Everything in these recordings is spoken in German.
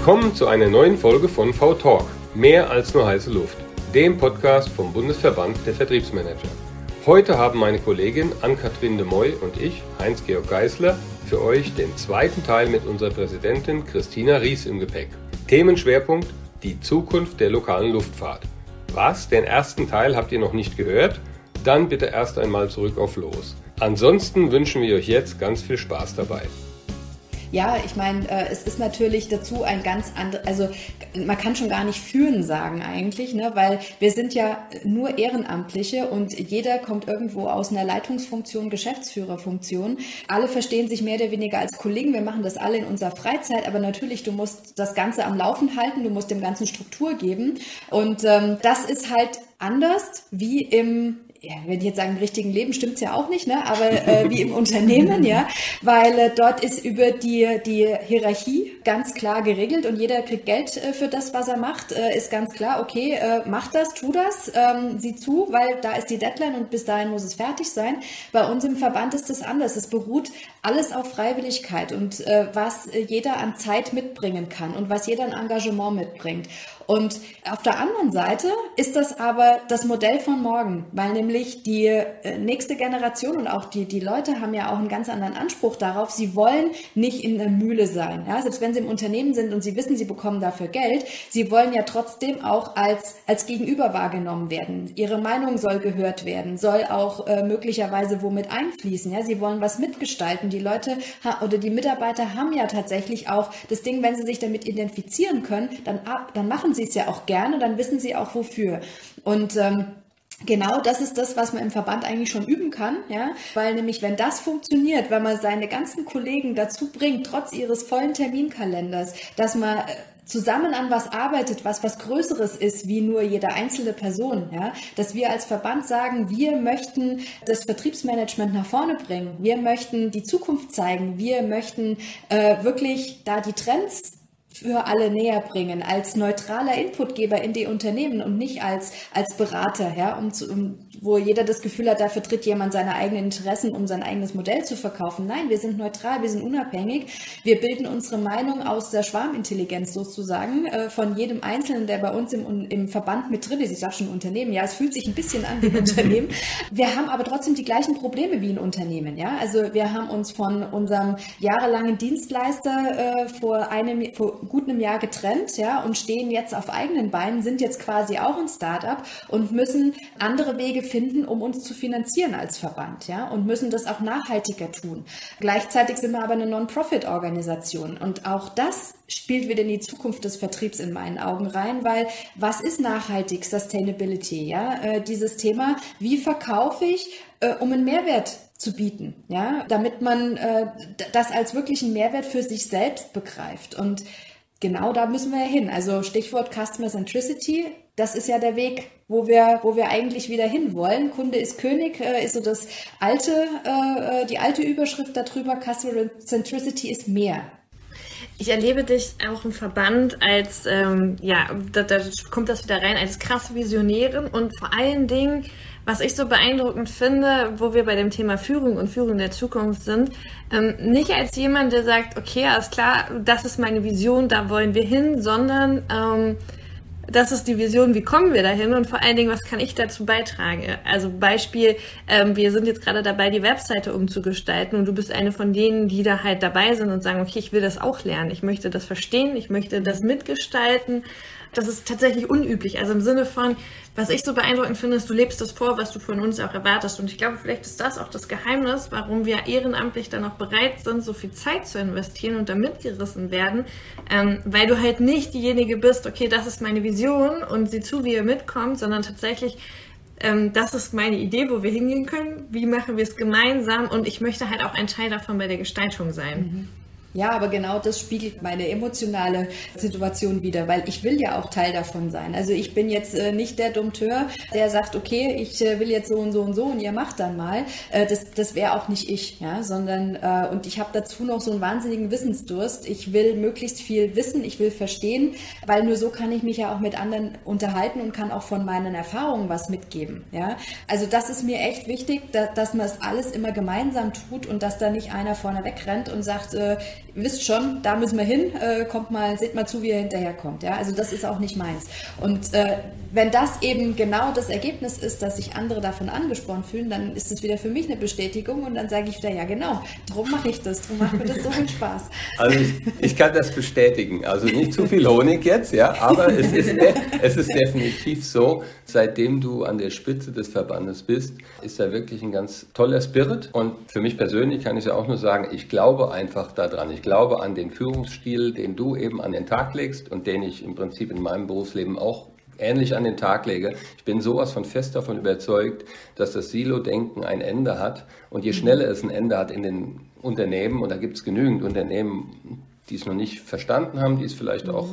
Willkommen zu einer neuen Folge von V-Talk, mehr als nur heiße Luft, dem Podcast vom Bundesverband der Vertriebsmanager. Heute haben meine Kollegin Ann-Kathrin de Moy und ich, Heinz-Georg Geisler, für euch den zweiten Teil mit unserer Präsidentin Christina Ries im Gepäck. Themenschwerpunkt die Zukunft der lokalen Luftfahrt. Was? Den ersten Teil habt ihr noch nicht gehört? Dann bitte erst einmal zurück auf Los. Ansonsten wünschen wir euch jetzt ganz viel Spaß dabei. Ja, ich meine, äh, es ist natürlich dazu ein ganz anderes, also man kann schon gar nicht führen sagen eigentlich, ne, weil wir sind ja nur Ehrenamtliche und jeder kommt irgendwo aus einer Leitungsfunktion, Geschäftsführerfunktion. Alle verstehen sich mehr oder weniger als Kollegen. Wir machen das alle in unserer Freizeit, aber natürlich, du musst das Ganze am Laufen halten, du musst dem Ganzen Struktur geben und ähm, das ist halt anders wie im ja, wenn ich jetzt sagen, im richtigen Leben stimmt's ja auch nicht, ne? aber äh, wie im Unternehmen, ja, weil äh, dort ist über die, die Hierarchie ganz klar geregelt und jeder kriegt Geld äh, für das, was er macht, äh, ist ganz klar, okay, äh, mach das, tu das, ähm, sieh zu, weil da ist die Deadline und bis dahin muss es fertig sein. Bei uns im Verband ist das anders. Es beruht alles auf Freiwilligkeit und äh, was jeder an Zeit mitbringen kann und was jeder an Engagement mitbringt. Und auf der anderen Seite ist das aber das Modell von morgen, weil nämlich die äh, nächste Generation und auch die, die Leute haben ja auch einen ganz anderen Anspruch darauf. Sie wollen nicht in der Mühle sein. Ja? Selbst wenn sie im Unternehmen sind und sie wissen, sie bekommen dafür Geld, sie wollen ja trotzdem auch als, als Gegenüber wahrgenommen werden. Ihre Meinung soll gehört werden, soll auch äh, möglicherweise womit einfließen. Ja? Sie wollen was mitgestalten. Die Leute oder die Mitarbeiter haben ja tatsächlich auch das Ding, wenn sie sich damit identifizieren können, dann, dann machen sie sie es ja auch gerne, dann wissen sie auch wofür. Und ähm, Genau, das ist das, was man im Verband eigentlich schon üben kann, ja, weil nämlich wenn das funktioniert, wenn man seine ganzen Kollegen dazu bringt, trotz ihres vollen Terminkalenders, dass man äh, zusammen an was arbeitet, was was Größeres ist, wie nur jede einzelne Person, ja, dass wir als Verband sagen, wir möchten das Vertriebsmanagement nach vorne bringen, wir möchten die Zukunft zeigen, wir möchten äh, wirklich da die Trends für alle näher bringen, als neutraler Inputgeber in die Unternehmen und nicht als, als Berater, ja, um, zu, um wo jeder das Gefühl hat, da vertritt jemand seine eigenen Interessen, um sein eigenes Modell zu verkaufen. Nein, wir sind neutral, wir sind unabhängig. Wir bilden unsere Meinung aus der Schwarmintelligenz sozusagen äh, von jedem Einzelnen, der bei uns im, im Verband mit drin ist. Ich sage schon Unternehmen, ja, es fühlt sich ein bisschen an wie ein Unternehmen. Wir haben aber trotzdem die gleichen Probleme wie ein Unternehmen, ja. Also wir haben uns von unserem jahrelangen Dienstleister äh, vor einem, vor gut einem Jahr getrennt, ja, und stehen jetzt auf eigenen Beinen, sind jetzt quasi auch ein Startup und müssen andere Wege finden, um uns zu finanzieren als Verband, ja, und müssen das auch nachhaltiger tun. Gleichzeitig sind wir aber eine Non-Profit-Organisation und auch das spielt wieder in die Zukunft des Vertriebs in meinen Augen rein, weil was ist nachhaltig Sustainability, ja, äh, dieses Thema, wie verkaufe ich, äh, um einen Mehrwert zu bieten, ja, damit man äh, das als wirklichen Mehrwert für sich selbst begreift und genau da müssen wir ja hin. Also Stichwort Customer Centricity, das ist ja der Weg, wo wir, wo wir eigentlich wieder hinwollen. Kunde ist König, äh, ist so das alte, äh, äh, die alte Überschrift darüber. Customer Centricity ist mehr. Ich erlebe dich auch im Verband als, ähm, ja, da, da kommt das wieder rein, als krass Visionärin und vor allen Dingen, was ich so beeindruckend finde, wo wir bei dem Thema Führung und Führung der Zukunft sind, ähm, nicht als jemand, der sagt, okay, alles klar, das ist meine Vision, da wollen wir hin, sondern ähm, das ist die Vision, wie kommen wir dahin? Und vor allen Dingen, was kann ich dazu beitragen? Also Beispiel, ähm, wir sind jetzt gerade dabei, die Webseite umzugestalten. Und du bist eine von denen, die da halt dabei sind und sagen, okay, ich will das auch lernen, ich möchte das verstehen, ich möchte das mitgestalten das ist tatsächlich unüblich. Also im Sinne von, was ich so beeindruckend finde, ist, du lebst das vor, was du von uns auch erwartest. Und ich glaube, vielleicht ist das auch das Geheimnis, warum wir ehrenamtlich dann auch bereit sind, so viel Zeit zu investieren und da mitgerissen werden. Ähm, weil du halt nicht diejenige bist, okay, das ist meine Vision und sieh zu, wie ihr mitkommt, sondern tatsächlich ähm, das ist meine Idee, wo wir hingehen können. Wie machen wir es gemeinsam? Und ich möchte halt auch ein Teil davon bei der Gestaltung sein. Mhm. Ja, aber genau das spiegelt meine emotionale Situation wieder, weil ich will ja auch Teil davon sein. Also ich bin jetzt äh, nicht der Dompteur, der sagt, okay, ich äh, will jetzt so und so und so und ihr macht dann mal. Äh, das das wäre auch nicht ich, ja, sondern äh, und ich habe dazu noch so einen wahnsinnigen Wissensdurst. Ich will möglichst viel wissen, ich will verstehen, weil nur so kann ich mich ja auch mit anderen unterhalten und kann auch von meinen Erfahrungen was mitgeben, ja. Also das ist mir echt wichtig, dass, dass man es alles immer gemeinsam tut und dass da nicht einer vorne wegrennt und sagt, äh, ihr wisst schon, da müssen wir hin, äh, kommt mal, seht mal zu, wie er hinterherkommt. Ja? Also das ist auch nicht meins. Und äh, wenn das eben genau das Ergebnis ist, dass sich andere davon angesprochen fühlen, dann ist es wieder für mich eine Bestätigung und dann sage ich wieder, ja genau, darum mache ich das, darum macht mir das so viel Spaß. Also ich, ich, kann das bestätigen. Also nicht zu viel Honig jetzt, ja, aber es ist, es ist definitiv so, seitdem du an der Spitze des Verbandes bist, ist da wirklich ein ganz toller Spirit. Und für mich persönlich kann ich ja auch nur sagen, ich glaube einfach daran. Ich glaube an den Führungsstil, den du eben an den Tag legst und den ich im Prinzip in meinem Berufsleben auch ähnlich an den Tag lege. Ich bin sowas von fest davon überzeugt, dass das Silo-Denken ein Ende hat. Und je schneller es ein Ende hat in den Unternehmen, und da gibt es genügend Unternehmen, die es noch nicht verstanden haben, die es vielleicht mhm. auch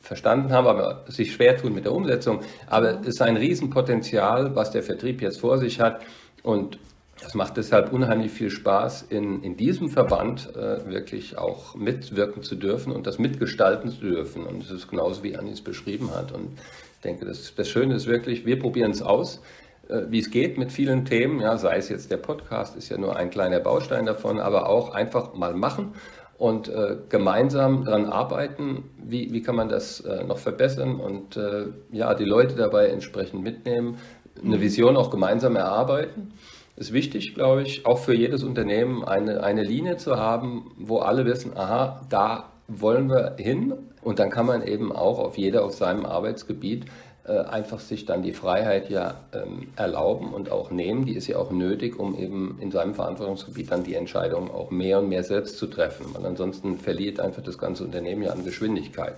verstanden haben, aber sich schwer tun mit der Umsetzung. Aber es ist ein Riesenpotenzial, was der Vertrieb jetzt vor sich hat. Und es macht deshalb unheimlich viel Spaß, in, in diesem Verband äh, wirklich auch mitwirken zu dürfen und das mitgestalten zu dürfen. Und es ist genauso, wie Anis beschrieben hat. Und ich denke, das, das Schöne ist wirklich, wir probieren es aus, äh, wie es geht mit vielen Themen. Ja, sei es jetzt der Podcast, ist ja nur ein kleiner Baustein davon, aber auch einfach mal machen und äh, gemeinsam daran arbeiten, wie, wie kann man das äh, noch verbessern und äh, ja, die Leute dabei entsprechend mitnehmen, eine Vision auch gemeinsam erarbeiten. Ist wichtig, glaube ich, auch für jedes Unternehmen eine, eine Linie zu haben, wo alle wissen, aha, da wollen wir hin und dann kann man eben auch auf jeder auf seinem Arbeitsgebiet äh, einfach sich dann die Freiheit ja ähm, erlauben und auch nehmen. Die ist ja auch nötig, um eben in seinem Verantwortungsgebiet dann die Entscheidungen auch mehr und mehr selbst zu treffen. Weil ansonsten verliert einfach das ganze Unternehmen ja an Geschwindigkeit.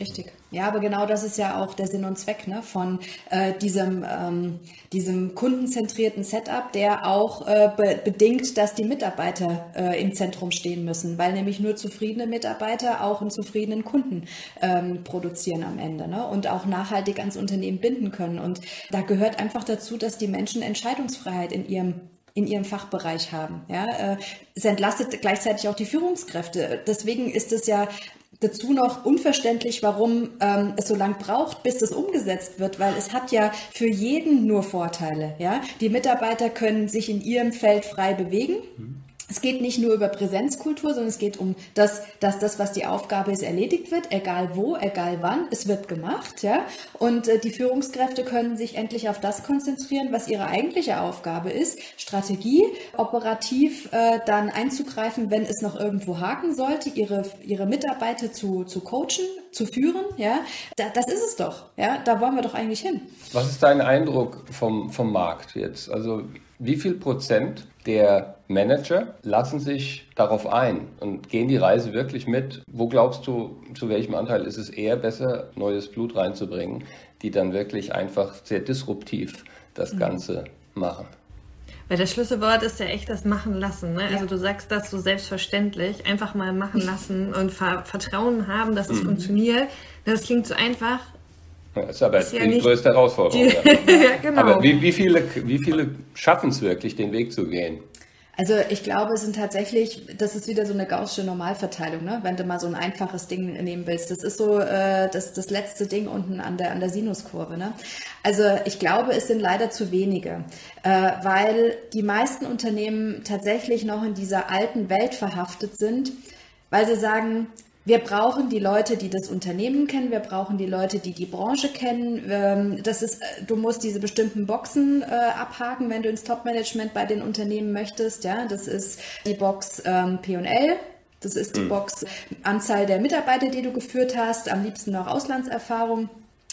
Richtig. Ja, aber genau das ist ja auch der Sinn und Zweck ne, von äh, diesem, ähm, diesem kundenzentrierten Setup, der auch äh, be bedingt, dass die Mitarbeiter äh, im Zentrum stehen müssen, weil nämlich nur zufriedene Mitarbeiter auch einen zufriedenen Kunden ähm, produzieren am Ende ne, und auch nachhaltig ans Unternehmen binden können. Und da gehört einfach dazu, dass die Menschen Entscheidungsfreiheit in ihrem in ihrem Fachbereich haben. Ja, äh, es entlastet gleichzeitig auch die Führungskräfte. Deswegen ist es ja Dazu noch unverständlich, warum ähm, es so lang braucht, bis das umgesetzt wird, weil es hat ja für jeden nur Vorteile. Ja? Die Mitarbeiter können sich in ihrem Feld frei bewegen. Mhm es geht nicht nur über Präsenzkultur, sondern es geht um das, dass das, was die Aufgabe ist, erledigt wird, egal wo, egal wann, es wird gemacht, ja. Und äh, die Führungskräfte können sich endlich auf das konzentrieren, was ihre eigentliche Aufgabe ist, Strategie, operativ äh, dann einzugreifen, wenn es noch irgendwo haken sollte, ihre, ihre Mitarbeiter zu, zu coachen, zu führen, ja. Da, das ist es doch, ja. Da wollen wir doch eigentlich hin. Was ist dein Eindruck vom, vom Markt jetzt? Also, wie viel Prozent der Manager lassen sich darauf ein und gehen die Reise wirklich mit. Wo glaubst du, zu welchem Anteil ist es eher besser, neues Blut reinzubringen, die dann wirklich einfach sehr disruptiv das mhm. Ganze machen? Weil das Schlüsselwort ist ja echt das Machen lassen. Ne? Also ja. Also du sagst das so selbstverständlich, einfach mal machen lassen und Vertrauen haben, dass es mhm. funktioniert. Das klingt so einfach, das ist aber ist ja die größte Herausforderung. Die, ja, genau. Aber wie, wie viele, wie viele schaffen es wirklich, den Weg zu gehen? Also ich glaube, es sind tatsächlich, das ist wieder so eine gaußsche Normalverteilung, ne? wenn du mal so ein einfaches Ding nehmen willst. Das ist so äh, das, das letzte Ding unten an der, an der Sinuskurve. Ne? Also ich glaube, es sind leider zu wenige, äh, weil die meisten Unternehmen tatsächlich noch in dieser alten Welt verhaftet sind, weil sie sagen, wir brauchen die Leute, die das Unternehmen kennen. Wir brauchen die Leute, die die Branche kennen. Ähm, das ist, äh, du musst diese bestimmten Boxen äh, abhaken, wenn du ins Top-Management bei den Unternehmen möchtest. Ja, das ist die Box ähm, P&L. Das ist die mhm. Box Anzahl der Mitarbeiter, die du geführt hast. Am liebsten noch Auslandserfahrung.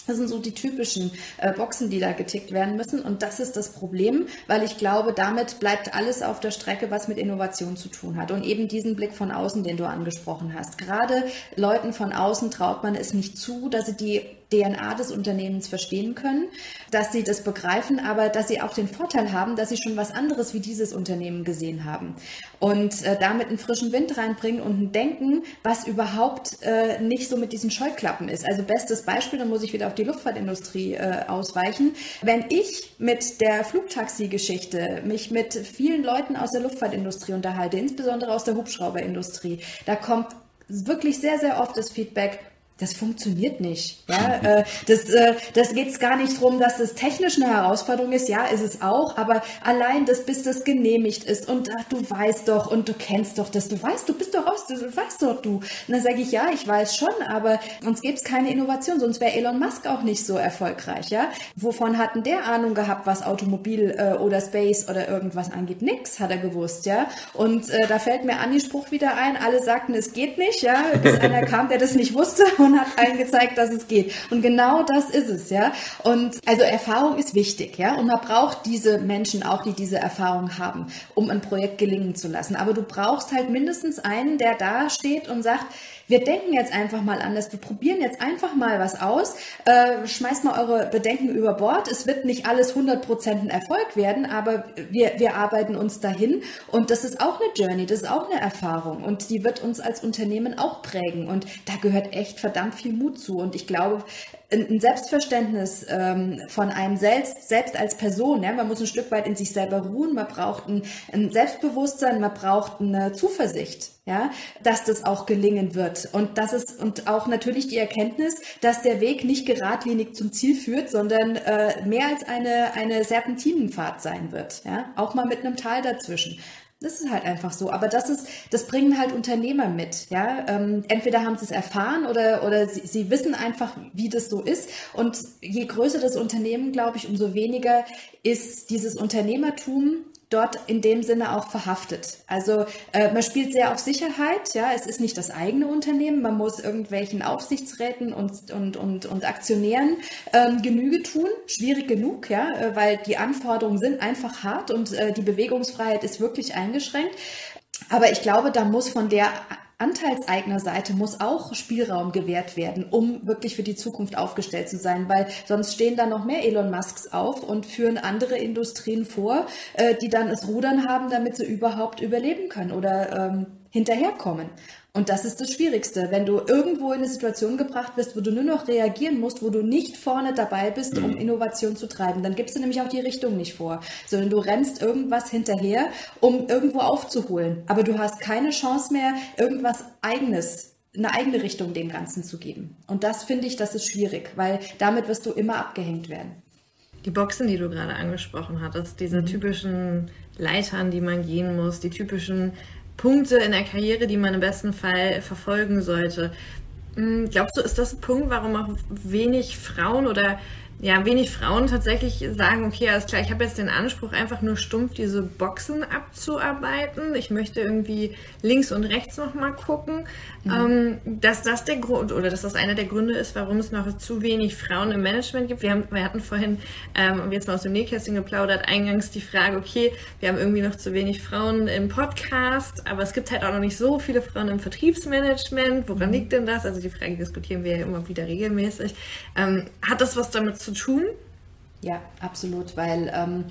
Das sind so die typischen äh, Boxen, die da getickt werden müssen. Und das ist das Problem, weil ich glaube, damit bleibt alles auf der Strecke, was mit Innovation zu tun hat. Und eben diesen Blick von außen, den du angesprochen hast. Gerade Leuten von außen traut man es nicht zu, dass sie die DNA des Unternehmens verstehen können, dass sie das begreifen, aber dass sie auch den Vorteil haben, dass sie schon was anderes wie dieses Unternehmen gesehen haben und äh, damit einen frischen Wind reinbringen und ein Denken, was überhaupt äh, nicht so mit diesen Scheuklappen ist. Also bestes Beispiel, da muss ich wieder auf die Luftfahrtindustrie äh, ausweichen. Wenn ich mit der Flugtaxi-Geschichte mich mit vielen Leuten aus der Luftfahrtindustrie unterhalte, insbesondere aus der Hubschrauberindustrie, da kommt wirklich sehr, sehr oft das Feedback, das funktioniert nicht. Ja, äh, das, äh, das geht es gar nicht drum, dass das technisch eine Herausforderung ist. Ja, ist es auch. Aber allein, dass bis das genehmigt ist und ach, du weißt doch und du kennst doch das, du weißt, du bist doch raus, du weißt doch du. Und dann sage ich, ja, ich weiß schon, aber uns gäbe es keine Innovation, sonst wäre Elon Musk auch nicht so erfolgreich. Ja, wovon hatten der Ahnung gehabt, was Automobil äh, oder Space oder irgendwas angeht? Nix hat er gewusst. Ja, und äh, da fällt mir Anni Spruch wieder ein. Alle sagten, es geht nicht. Ja, bis einer kam, der das nicht wusste und hat allen gezeigt, dass es geht. Und genau das ist es, ja. Und also Erfahrung ist wichtig, ja. Und man braucht diese Menschen auch, die diese Erfahrung haben, um ein Projekt gelingen zu lassen. Aber du brauchst halt mindestens einen, der da steht und sagt, wir denken jetzt einfach mal anders, wir probieren jetzt einfach mal was aus, äh, schmeißt mal eure Bedenken über Bord. Es wird nicht alles 100% ein Erfolg werden, aber wir, wir arbeiten uns dahin. Und das ist auch eine Journey, das ist auch eine Erfahrung. Und die wird uns als Unternehmen auch prägen. Und da gehört echt verdammt viel Mut zu. Und ich glaube, ein Selbstverständnis ähm, von einem selbst, selbst als Person. Ja? Man muss ein Stück weit in sich selber ruhen, man braucht ein, ein Selbstbewusstsein, man braucht eine Zuversicht, ja, dass das auch gelingen wird. Und das ist und auch natürlich die Erkenntnis, dass der Weg nicht geradlinig zum Ziel führt, sondern äh, mehr als eine, eine Serpentinenfahrt sein wird. Ja? Auch mal mit einem Tal dazwischen. Das ist halt einfach so. Aber das ist, das bringen halt Unternehmer mit. Ja, ähm, entweder haben sie es erfahren oder oder sie, sie wissen einfach, wie das so ist. Und je größer das Unternehmen, glaube ich, umso weniger ist dieses Unternehmertum dort in dem Sinne auch verhaftet. Also äh, man spielt sehr auf Sicherheit, ja, es ist nicht das eigene Unternehmen, man muss irgendwelchen Aufsichtsräten und, und, und, und Aktionären ähm, Genüge tun, schwierig genug, ja, äh, weil die Anforderungen sind einfach hart und äh, die Bewegungsfreiheit ist wirklich eingeschränkt. Aber ich glaube, da muss von der Anteilseignerseite muss auch Spielraum gewährt werden, um wirklich für die Zukunft aufgestellt zu sein, weil sonst stehen da noch mehr Elon Musks auf und führen andere Industrien vor, äh, die dann es Rudern haben, damit sie überhaupt überleben können oder ähm, hinterherkommen. Und das ist das Schwierigste, wenn du irgendwo in eine Situation gebracht bist, wo du nur noch reagieren musst, wo du nicht vorne dabei bist, um mhm. Innovation zu treiben. Dann gibst du nämlich auch die Richtung nicht vor, sondern du rennst irgendwas hinterher, um irgendwo aufzuholen. Aber du hast keine Chance mehr, irgendwas eigenes eine eigene Richtung dem Ganzen zu geben. Und das finde ich, das ist schwierig, weil damit wirst du immer abgehängt werden. Die Boxen, die du gerade angesprochen hattest, diese mhm. typischen Leitern, die man gehen muss, die typischen Punkte in der Karriere, die man im besten Fall verfolgen sollte. Hm, glaubst du, ist das ein Punkt, warum auch wenig Frauen oder ja, wenig Frauen tatsächlich sagen, okay, alles klar, ich habe jetzt den Anspruch, einfach nur stumpf diese Boxen abzuarbeiten. Ich möchte irgendwie links und rechts nochmal gucken. Mhm. Ähm, dass das der Grund oder dass das einer der Gründe ist, warum es noch zu wenig Frauen im Management gibt. Wir, haben, wir hatten vorhin, ähm, jetzt mal aus dem Nähkästchen geplaudert, eingangs die Frage, okay, wir haben irgendwie noch zu wenig Frauen im Podcast, aber es gibt halt auch noch nicht so viele Frauen im Vertriebsmanagement. Woran mhm. liegt denn das? Also die Frage diskutieren wir ja immer wieder regelmäßig. Ähm, hat das was damit zu tun? Ja, absolut, weil ähm,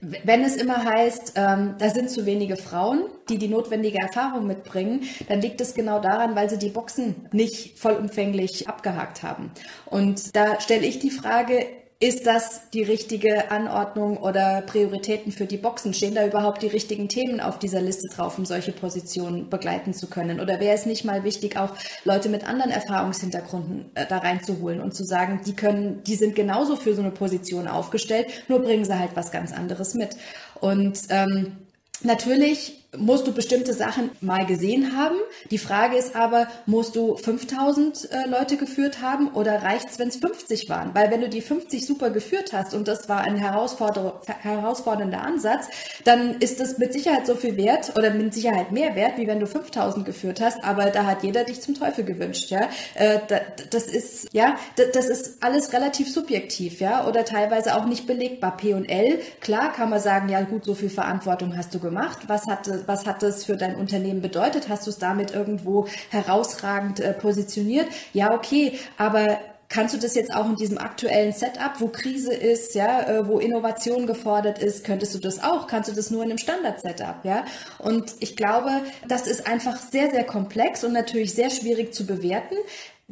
wenn es immer heißt, ähm, da sind zu wenige Frauen, die die notwendige Erfahrung mitbringen, dann liegt es genau daran, weil sie die Boxen nicht vollumfänglich abgehakt haben. Und da stelle ich die Frage, ist das die richtige Anordnung oder Prioritäten für die Boxen? Stehen da überhaupt die richtigen Themen auf dieser Liste drauf, um solche Positionen begleiten zu können? Oder wäre es nicht mal wichtig, auch Leute mit anderen Erfahrungshintergründen äh, da reinzuholen und zu sagen, die können, die sind genauso für so eine Position aufgestellt, nur bringen sie halt was ganz anderes mit. Und ähm, natürlich musst du bestimmte Sachen mal gesehen haben. Die Frage ist aber, musst du 5000 äh, Leute geführt haben oder reicht's, wenn es 50 waren? Weil wenn du die 50 super geführt hast und das war ein herausforder herausfordernder Ansatz, dann ist das mit Sicherheit so viel wert oder mit Sicherheit mehr wert, wie wenn du 5000 geführt hast. Aber da hat jeder dich zum Teufel gewünscht, ja. Äh, das ist, ja, das ist alles relativ subjektiv, ja, oder teilweise auch nicht belegbar. P und L, klar kann man sagen, ja gut, so viel Verantwortung hast du gemacht. Was hat was hat das für dein Unternehmen bedeutet? Hast du es damit irgendwo herausragend äh, positioniert? Ja, okay, aber Kannst du das jetzt auch in diesem aktuellen Setup, wo Krise ist, ja, äh, wo Innovation gefordert ist, könntest du das auch? Kannst du das nur in einem Standard-Setup, ja? Und ich glaube, das ist einfach sehr, sehr komplex und natürlich sehr schwierig zu bewerten.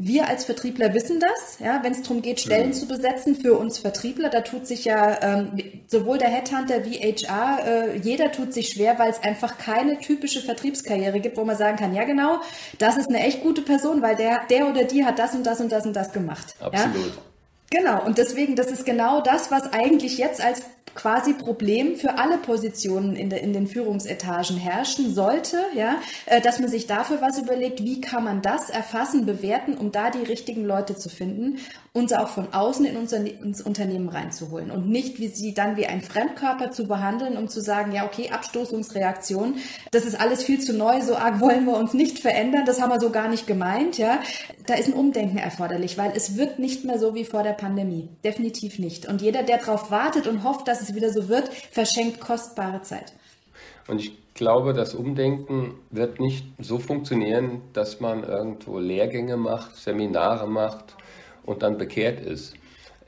Wir als Vertriebler wissen das, ja, wenn es darum geht, Stellen mhm. zu besetzen für uns Vertriebler, da tut sich ja ähm, sowohl der Headhunter wie HR, äh, jeder tut sich schwer, weil es einfach keine typische Vertriebskarriere gibt, wo man sagen kann, ja genau, das ist eine echt gute Person, weil der, der oder die hat das und das und das und das gemacht. Absolut. Ja? Genau, und deswegen, das ist genau das, was eigentlich jetzt als quasi Problem für alle Positionen in, de, in den Führungsetagen herrschen sollte, ja, äh, dass man sich dafür was überlegt, wie kann man das erfassen, bewerten, um da die richtigen Leute zu finden und sie auch von außen in unser, ins Unternehmen reinzuholen und nicht wie sie dann wie ein Fremdkörper zu behandeln, um zu sagen, ja, okay, Abstoßungsreaktion, das ist alles viel zu neu, so arg wollen wir uns nicht verändern, das haben wir so gar nicht gemeint, ja. Da ist ein Umdenken erforderlich, weil es wird nicht mehr so wie vor der Pandemie. Definitiv nicht. Und jeder, der darauf wartet und hofft, dass es wieder so wird, verschenkt kostbare Zeit. Und ich glaube, das Umdenken wird nicht so funktionieren, dass man irgendwo Lehrgänge macht, Seminare macht, und dann bekehrt ist.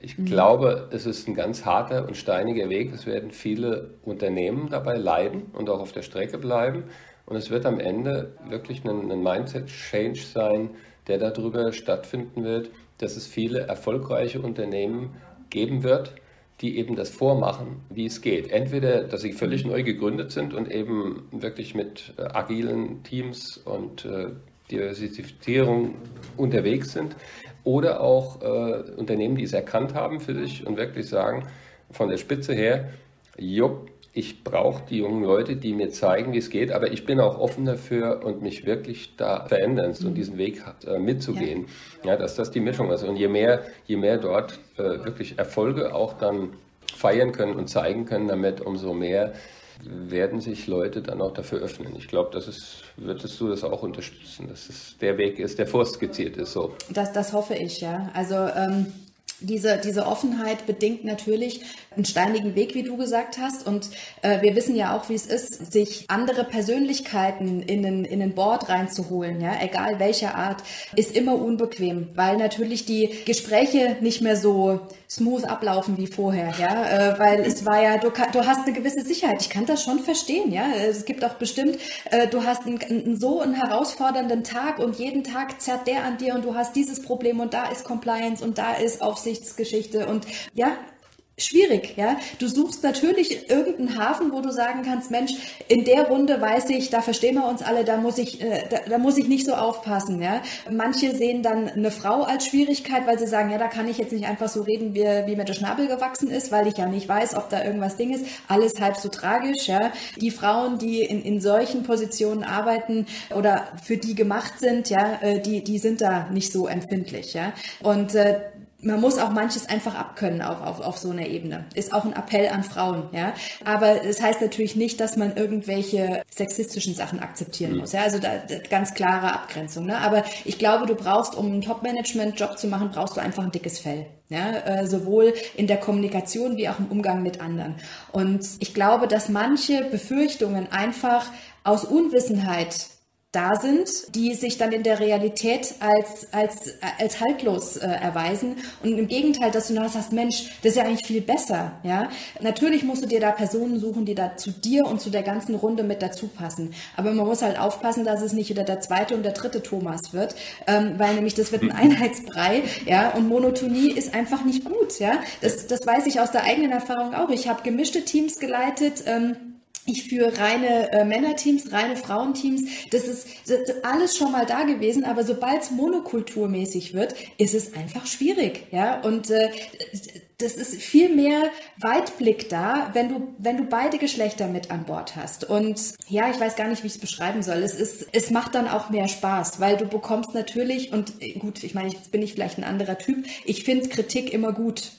Ich mhm. glaube, es ist ein ganz harter und steiniger Weg. Es werden viele Unternehmen dabei leiden und auch auf der Strecke bleiben. Und es wird am Ende wirklich ein, ein Mindset-Change sein, der darüber stattfinden wird, dass es viele erfolgreiche Unternehmen geben wird, die eben das vormachen, wie es geht. Entweder, dass sie völlig neu gegründet sind und eben wirklich mit äh, agilen Teams und äh, Diversifizierung unterwegs sind, oder auch äh, Unternehmen, die es erkannt haben für sich und wirklich sagen, von der Spitze her, jupp, ich brauche die jungen Leute, die mir zeigen, wie es geht, aber ich bin auch offen dafür und mich wirklich da verändern und diesen Weg äh, mitzugehen. Ja. ja. dass das die Mischung ist. Und je mehr, je mehr dort äh, wirklich Erfolge auch dann feiern können und zeigen können damit, umso mehr werden sich Leute dann auch dafür öffnen. Ich glaube, das ist, würdest du das auch unterstützen, dass es der Weg ist, der vorskizziert ist. So. Das, das hoffe ich, ja. Also ähm, diese, diese Offenheit bedingt natürlich einen steinigen Weg, wie du gesagt hast. Und äh, wir wissen ja auch, wie es ist, sich andere Persönlichkeiten in den, in den Board reinzuholen, ja, egal welcher Art, ist immer unbequem, weil natürlich die Gespräche nicht mehr so smooth ablaufen wie vorher, ja, äh, weil es war ja, du, du hast eine gewisse Sicherheit. Ich kann das schon verstehen, ja. Es gibt auch bestimmt, äh, du hast einen, einen, so einen herausfordernden Tag und jeden Tag zerrt der an dir und du hast dieses Problem und da ist Compliance und da ist Aufsichtsgeschichte und ja, schwierig, ja. Du suchst natürlich irgendeinen Hafen, wo du sagen kannst, Mensch, in der Runde weiß ich, da verstehen wir uns alle, da muss ich, äh, da, da, muss ich nicht so aufpassen, ja. Manche sehen dann eine Frau als Schwierigkeit, weil sie sagen, ja, da kann ich jetzt nicht einfach so reden, wie, wie mir der Schnabel gewachsen ist, weil ich ja nicht weiß, ob da irgendwas Ding ist. Alles halb so tragisch, ja. Die Frauen, die in, in solchen Positionen arbeiten oder für die gemacht sind, ja, äh, die, die sind da nicht so empfindlich, ja. Und äh, man muss auch manches einfach abkönnen auf, auf, auf so einer Ebene. Ist auch ein Appell an Frauen, ja. Aber das heißt natürlich nicht, dass man irgendwelche sexistischen Sachen akzeptieren mhm. muss. Ja, also da, ganz klare Abgrenzung. Ne? Aber ich glaube, du brauchst, um einen Top-Management-Job zu machen, brauchst du einfach ein dickes Fell. Ja, äh, sowohl in der Kommunikation wie auch im Umgang mit anderen. Und ich glaube, dass manche Befürchtungen einfach aus Unwissenheit da sind, die sich dann in der Realität als, als, als haltlos äh, erweisen. Und im Gegenteil, dass du dann sagst, Mensch, das ist ja eigentlich viel besser. Ja? Natürlich musst du dir da Personen suchen, die da zu dir und zu der ganzen Runde mit dazu passen. Aber man muss halt aufpassen, dass es nicht wieder der zweite und der dritte Thomas wird, ähm, weil nämlich das wird ein Einheitsbrei. Ja? Und Monotonie ist einfach nicht gut. Ja? Das, das weiß ich aus der eigenen Erfahrung auch. Ich habe gemischte Teams geleitet. Ähm, ich führe reine äh, Männerteams, reine Frauenteams. Das ist, das ist alles schon mal da gewesen, aber sobald es monokulturmäßig wird, ist es einfach schwierig, ja. Und äh, das ist viel mehr Weitblick da, wenn du, wenn du beide Geschlechter mit an Bord hast. Und ja, ich weiß gar nicht, wie ich es beschreiben soll. Es ist, es macht dann auch mehr Spaß, weil du bekommst natürlich, und äh, gut, ich meine, jetzt bin ich vielleicht ein anderer Typ, ich finde Kritik immer gut.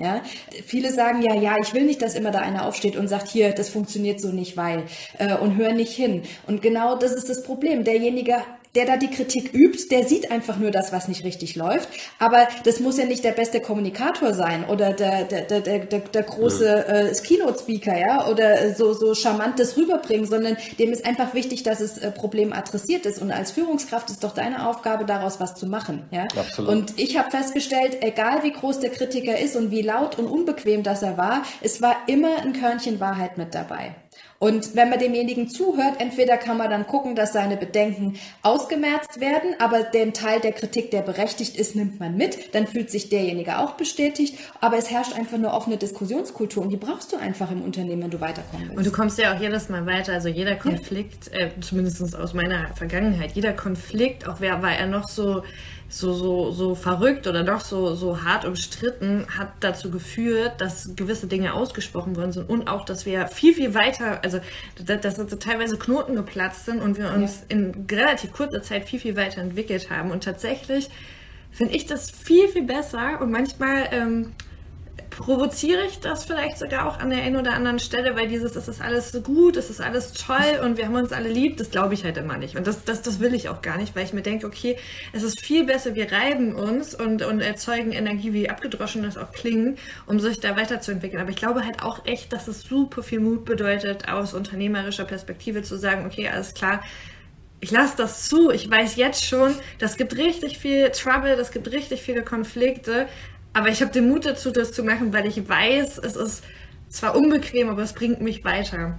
Ja, viele sagen ja, ja, ich will nicht, dass immer da einer aufsteht und sagt, hier, das funktioniert so nicht, weil äh, und hören nicht hin. Und genau das ist das Problem. Derjenige der da die Kritik übt, der sieht einfach nur das, was nicht richtig läuft. Aber das muss ja nicht der beste Kommunikator sein oder der, der, der, der, der große äh, Keynote-Speaker, ja, oder so, so charmantes rüberbringen, sondern dem ist einfach wichtig, dass das äh, Problem adressiert ist. Und als Führungskraft ist doch deine Aufgabe, daraus was zu machen. Ja? Absolut. Und ich habe festgestellt, egal wie groß der Kritiker ist und wie laut und unbequem das er war, es war immer ein Körnchen Wahrheit mit dabei. Und wenn man demjenigen zuhört, entweder kann man dann gucken, dass seine Bedenken ausgemerzt werden, aber den Teil der Kritik, der berechtigt ist, nimmt man mit, dann fühlt sich derjenige auch bestätigt, aber es herrscht einfach eine offene Diskussionskultur und die brauchst du einfach im Unternehmen, wenn du weiterkommen willst. Und du kommst ja auch jedes Mal weiter, also jeder Konflikt, ja. äh, zumindest aus meiner Vergangenheit, jeder Konflikt, auch wer war er noch so so, so, so verrückt oder doch so, so hart umstritten, hat dazu geführt, dass gewisse Dinge ausgesprochen worden sind und auch, dass wir viel, viel weiter, also dass, dass so teilweise Knoten geplatzt sind und wir uns ja. in relativ kurzer Zeit viel, viel weiter entwickelt haben. Und tatsächlich finde ich das viel, viel besser und manchmal ähm, provoziere ich das vielleicht sogar auch an der einen oder anderen Stelle, weil dieses, es ist alles so gut, es ist alles toll und wir haben uns alle lieb, das glaube ich halt immer nicht. Und das, das, das will ich auch gar nicht, weil ich mir denke, okay, es ist viel besser, wir reiben uns und, und erzeugen Energie, wie abgedroschen das auch klingt, um sich da weiterzuentwickeln. Aber ich glaube halt auch echt, dass es super viel Mut bedeutet, aus unternehmerischer Perspektive zu sagen, okay, alles klar, ich lasse das zu. Ich weiß jetzt schon, das gibt richtig viel Trouble, das gibt richtig viele Konflikte. Aber ich habe den Mut dazu, das zu machen, weil ich weiß, es ist zwar unbequem, aber es bringt mich weiter.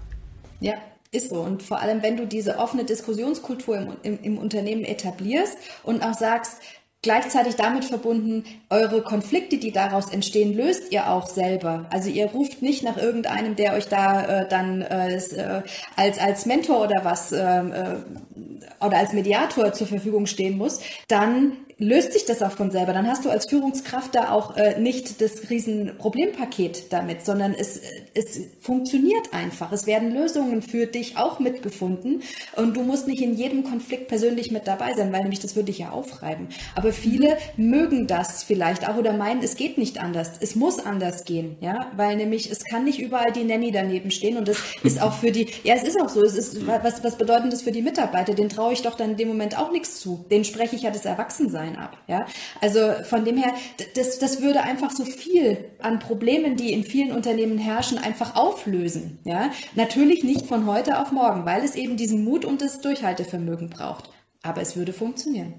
Ja, ist so. Und vor allem, wenn du diese offene Diskussionskultur im, im, im, Unternehmen etablierst und auch sagst, gleichzeitig damit verbunden, eure Konflikte, die daraus entstehen, löst ihr auch selber. Also ihr ruft nicht nach irgendeinem, der euch da äh, dann äh, äh als, als Mentor oder was ähm, äh, oder als Mediator zur Verfügung stehen muss, dann löst sich das auch von selber. Dann hast du als Führungskraft da auch äh, nicht das riesen Problempaket damit, sondern es, es funktioniert einfach. Es werden Lösungen für dich auch mitgefunden und du musst nicht in jedem Konflikt persönlich mit dabei sein, weil nämlich das würde dich ja aufreiben. Aber viele mögen das vielleicht auch oder meinen, es geht nicht anders. Es muss anders gehen, ja, weil nämlich es kann nicht überall die Nanny daneben stehen und das ist auch für die, ja, es ist auch so, es ist, was, was bedeutet das für die Mitarbeiter? Den traue ich doch dann in dem Moment auch nichts zu. Den spreche ich ja das Erwachsensein Bewusstsein ab. Ja? Also von dem her, das, das würde einfach so viel an Problemen, die in vielen Unternehmen herrschen, einfach auflösen. Ja? Natürlich nicht von heute auf morgen, weil es eben diesen Mut und das Durchhaltevermögen braucht. Aber es würde funktionieren.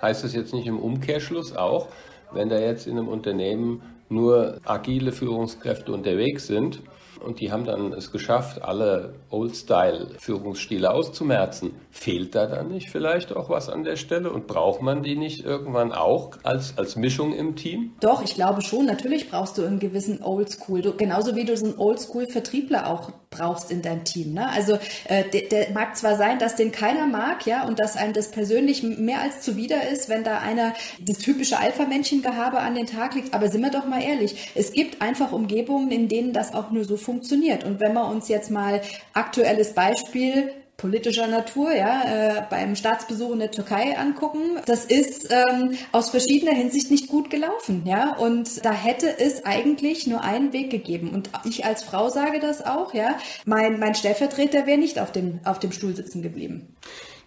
Heißt das jetzt nicht im Umkehrschluss auch, wenn da jetzt in einem Unternehmen nur agile Führungskräfte unterwegs sind, und die haben dann es geschafft, alle Old-Style-Führungsstile auszumerzen. Fehlt da dann nicht vielleicht auch was an der Stelle und braucht man die nicht irgendwann auch als, als Mischung im Team? Doch, ich glaube schon. Natürlich brauchst du einen gewissen Oldschool. Genauso wie du so einen Oldschool-Vertriebler auch brauchst in deinem Team. Ne? Also äh, der, der mag zwar sein, dass den keiner mag, ja, und dass einem das persönlich mehr als zuwider ist, wenn da einer das typische Alpha-Männchen-Gehabe an den Tag legt. Aber sind wir doch mal ehrlich, es gibt einfach Umgebungen, in denen das auch nur so funktioniert. Und wenn wir uns jetzt mal aktuelles Beispiel politischer Natur, ja, äh, beim Staatsbesuch in der Türkei angucken. Das ist ähm, aus verschiedener Hinsicht nicht gut gelaufen, ja. Und da hätte es eigentlich nur einen Weg gegeben. Und ich als Frau sage das auch, ja. Mein, mein Stellvertreter wäre nicht auf dem, auf dem Stuhl sitzen geblieben.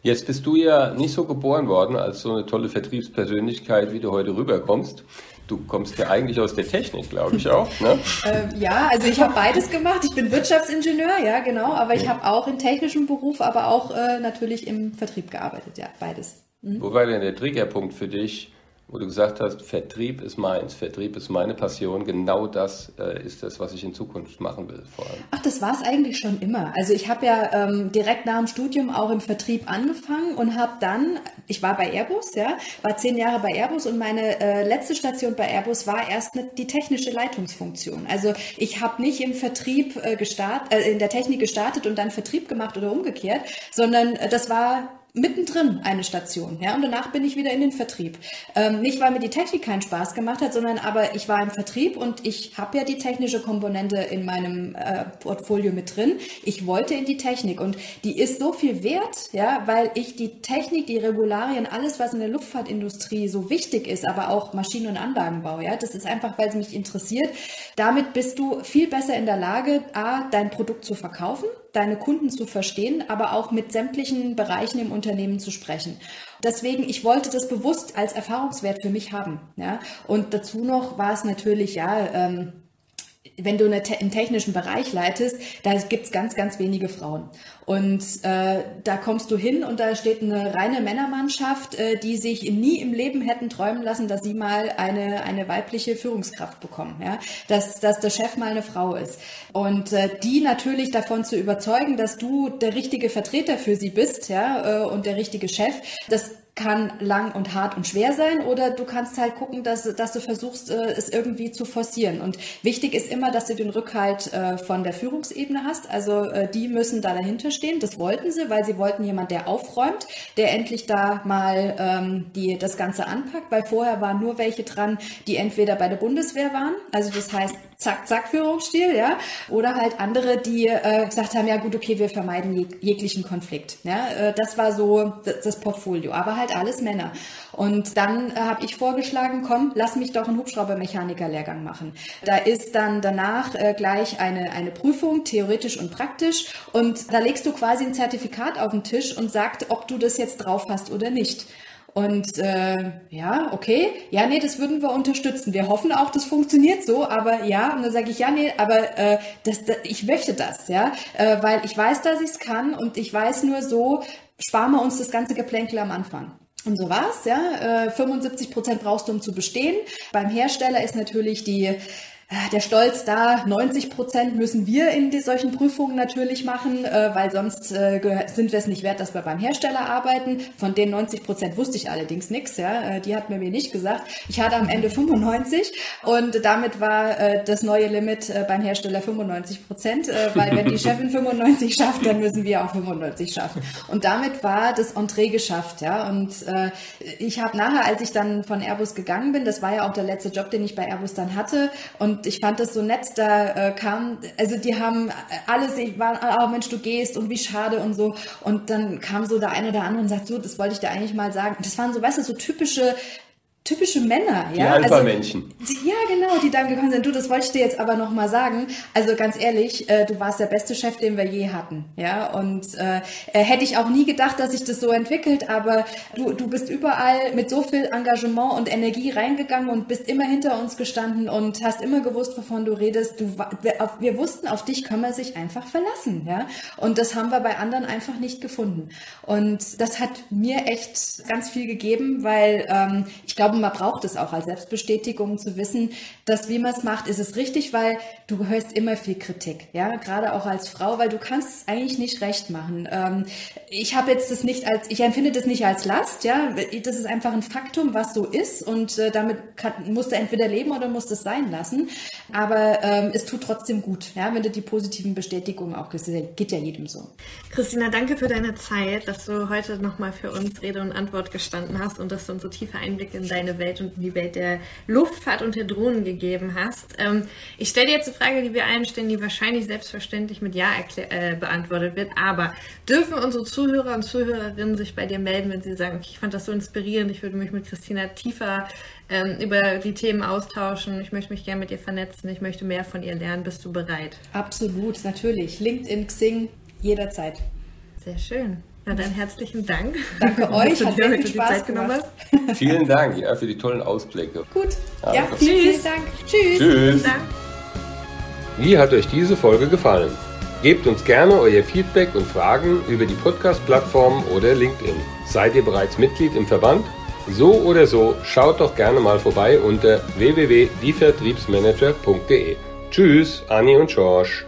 Jetzt bist du ja nicht so geboren worden als so eine tolle Vertriebspersönlichkeit, wie du heute rüberkommst. Du kommst ja eigentlich aus der Technik, glaube ich auch. Ne? ähm, ja, also ich habe beides gemacht. Ich bin Wirtschaftsingenieur, ja genau, aber ich habe auch im technischen Beruf, aber auch äh, natürlich im Vertrieb gearbeitet, ja, beides. Mhm. Wo war denn der Triggerpunkt für dich, wo du gesagt hast, Vertrieb ist meins, Vertrieb ist meine Passion, genau das äh, ist das, was ich in Zukunft machen will vor allem. Ach, das war es eigentlich schon immer. Also ich habe ja ähm, direkt nach dem Studium auch im Vertrieb angefangen und habe dann, ich war bei Airbus, ja, war zehn Jahre bei Airbus und meine äh, letzte Station bei Airbus war erst eine, die technische Leitungsfunktion. Also ich habe nicht im Vertrieb äh, gestartet, äh, in der Technik gestartet und dann Vertrieb gemacht oder umgekehrt, sondern äh, das war mittendrin eine Station, ja, und danach bin ich wieder in den Vertrieb. Ähm, nicht, weil mir die Technik keinen Spaß gemacht hat, sondern aber ich war im Vertrieb und ich habe ja die technische Komponente in meinem äh, Portfolio mit drin. Ich wollte in die Technik und die ist so viel wert, ja, weil ich die Technik, die Regularien, alles, was in der Luftfahrtindustrie so wichtig ist, aber auch Maschinen- und Anlagenbau, ja, das ist einfach, weil es mich interessiert. Damit bist du viel besser in der Lage, a, dein Produkt zu verkaufen, deine Kunden zu verstehen, aber auch mit sämtlichen Bereichen im Unternehmen zu sprechen. Deswegen, ich wollte das bewusst als Erfahrungswert für mich haben. Ja? Und dazu noch war es natürlich, ja, ähm, wenn du eine, einen technischen Bereich leitest, da gibt's ganz, ganz wenige Frauen. Und äh, da kommst du hin und da steht eine reine Männermannschaft, äh, die sich nie im Leben hätten träumen lassen, dass sie mal eine, eine weibliche Führungskraft bekommen. Ja? Dass, dass der Chef mal eine Frau ist. Und äh, die natürlich davon zu überzeugen, dass du der richtige Vertreter für sie bist ja, äh, und der richtige Chef, das kann lang und hart und schwer sein oder du kannst halt gucken, dass, dass du versuchst, äh, es irgendwie zu forcieren. Und wichtig ist immer, dass du den Rückhalt äh, von der Führungsebene hast. Also äh, die müssen da dahinter stehen. Das wollten sie, weil sie wollten jemand, der aufräumt, der endlich da mal ähm, die, das Ganze anpackt, weil vorher waren nur welche dran, die entweder bei der Bundeswehr waren, also das heißt zack, zack Führungsstil, ja, oder halt andere, die äh, gesagt haben, ja gut, okay, wir vermeiden jeg jeglichen Konflikt. Ja, äh, das war so das, Portfolio, aber halt alles Männer. Und dann äh, habe ich vorgeschlagen, komm, lass mich doch einen Hubschraubermechaniker-Lehrgang machen. Da ist dann danach äh, gleich eine, eine Prüfung, theoretisch und praktisch. Und da legst du quasi ein Zertifikat auf den Tisch und sagst, ob du das jetzt drauf hast oder nicht. Und äh, ja, okay, ja, nee, das würden wir unterstützen. Wir hoffen auch, das funktioniert so, aber ja, und dann sage ich, ja, nee, aber äh, das, das, ich möchte das, ja, äh, weil ich weiß, dass ich es kann und ich weiß nur so, sparen wir uns das ganze Geplänkel am Anfang. Und so war's, ja. Äh, 75 Prozent brauchst du, um zu bestehen. Beim Hersteller ist natürlich die der Stolz da, 90 Prozent müssen wir in solchen Prüfungen natürlich machen, äh, weil sonst äh, sind wir es nicht wert, dass wir beim Hersteller arbeiten. Von den 90 Prozent wusste ich allerdings nichts, ja, äh, die hat mir mir nicht gesagt. Ich hatte am Ende 95 und damit war äh, das neue Limit äh, beim Hersteller 95 Prozent, äh, weil wenn die Chefin 95 schafft, dann müssen wir auch 95 schaffen. Und damit war das Entree geschafft, ja. Und äh, ich habe nachher, als ich dann von Airbus gegangen bin, das war ja auch der letzte Job, den ich bei Airbus dann hatte und und ich fand das so nett, da äh, kam, also die haben alles, ich war, oh Mensch, du gehst und wie schade und so. Und dann kam so der eine oder andere und sagt, so, das wollte ich dir eigentlich mal sagen. Das waren so, weißt du, so typische typische Männer, ja. Die Alpha-Männchen. Also, ja, genau, die dann gekommen sind. Du, das wollte ich dir jetzt aber nochmal sagen. Also ganz ehrlich, äh, du warst der beste Chef, den wir je hatten, ja. Und äh, äh, hätte ich auch nie gedacht, dass sich das so entwickelt, aber du, du bist überall mit so viel Engagement und Energie reingegangen und bist immer hinter uns gestanden und hast immer gewusst, wovon du redest. Du, wir, auf, wir wussten, auf dich kann man sich einfach verlassen, ja. Und das haben wir bei anderen einfach nicht gefunden. Und das hat mir echt ganz viel gegeben, weil ähm, ich glaube, man braucht es auch als Selbstbestätigung zu wissen, dass wie man es macht, ist es richtig, weil du hörst immer viel Kritik, ja, gerade auch als Frau, weil du kannst es eigentlich nicht recht machen. Ähm, ich habe jetzt das nicht als, ich empfinde das nicht als Last, ja, das ist einfach ein Faktum, was so ist und äh, damit kann, musst du entweder leben oder musst es sein lassen, aber ähm, es tut trotzdem gut, ja, wenn du die positiven Bestätigungen auch kriegst, geht ja jedem so. Christina, danke für deine Zeit, dass du heute nochmal für uns Rede und Antwort gestanden hast und dass du uns so tiefe Einblicke in deine Welt und in die Welt der Luftfahrt und der Drohnen gegeben hast. Ähm, ich stelle dir jetzt eine Frage, die wir allen stellen, die wahrscheinlich selbstverständlich mit Ja äh, beantwortet wird. Aber dürfen unsere Zuhörer und Zuhörerinnen sich bei dir melden, wenn sie sagen, okay, ich fand das so inspirierend, ich würde mich mit Christina tiefer ähm, über die Themen austauschen, ich möchte mich gerne mit ihr vernetzen, ich möchte mehr von ihr lernen. Bist du bereit? Absolut, natürlich. LinkedIn, Xing, jederzeit. Sehr schön. Na dann herzlichen Dank. Danke euch, hat sehr viel Spaß gemacht. Vielen Dank ja, für die tollen Ausblicke. Gut, ja, ja vielen, vielen Dank. Tschüss. Tschüss. Wie hat euch diese Folge gefallen? Gebt uns gerne euer Feedback und Fragen über die Podcast-Plattform oder LinkedIn. Seid ihr bereits Mitglied im Verband? So oder so, schaut doch gerne mal vorbei unter www.dievertriebsmanager.de. Tschüss, Anni und George.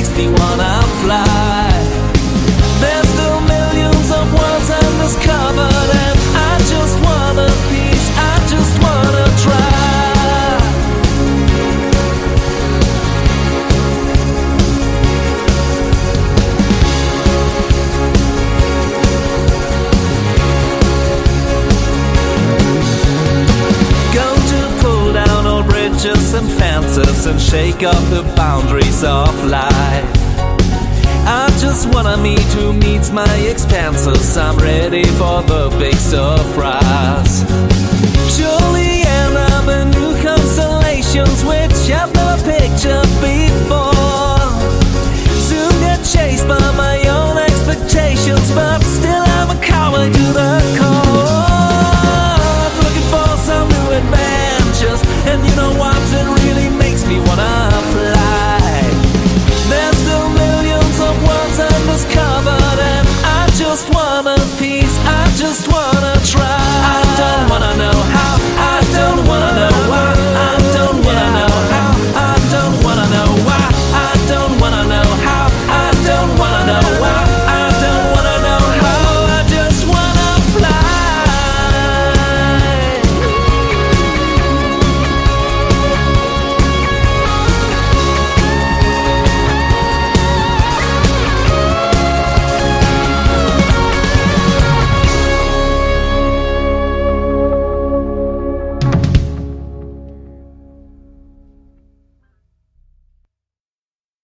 Makes me wanna fly fences and shake up the boundaries of life. I just wanna meet who meets my expenses. I'm ready for the big surprise. Surely end up in new constellations, which I've never pictured before. Soon get chased by my own expectations.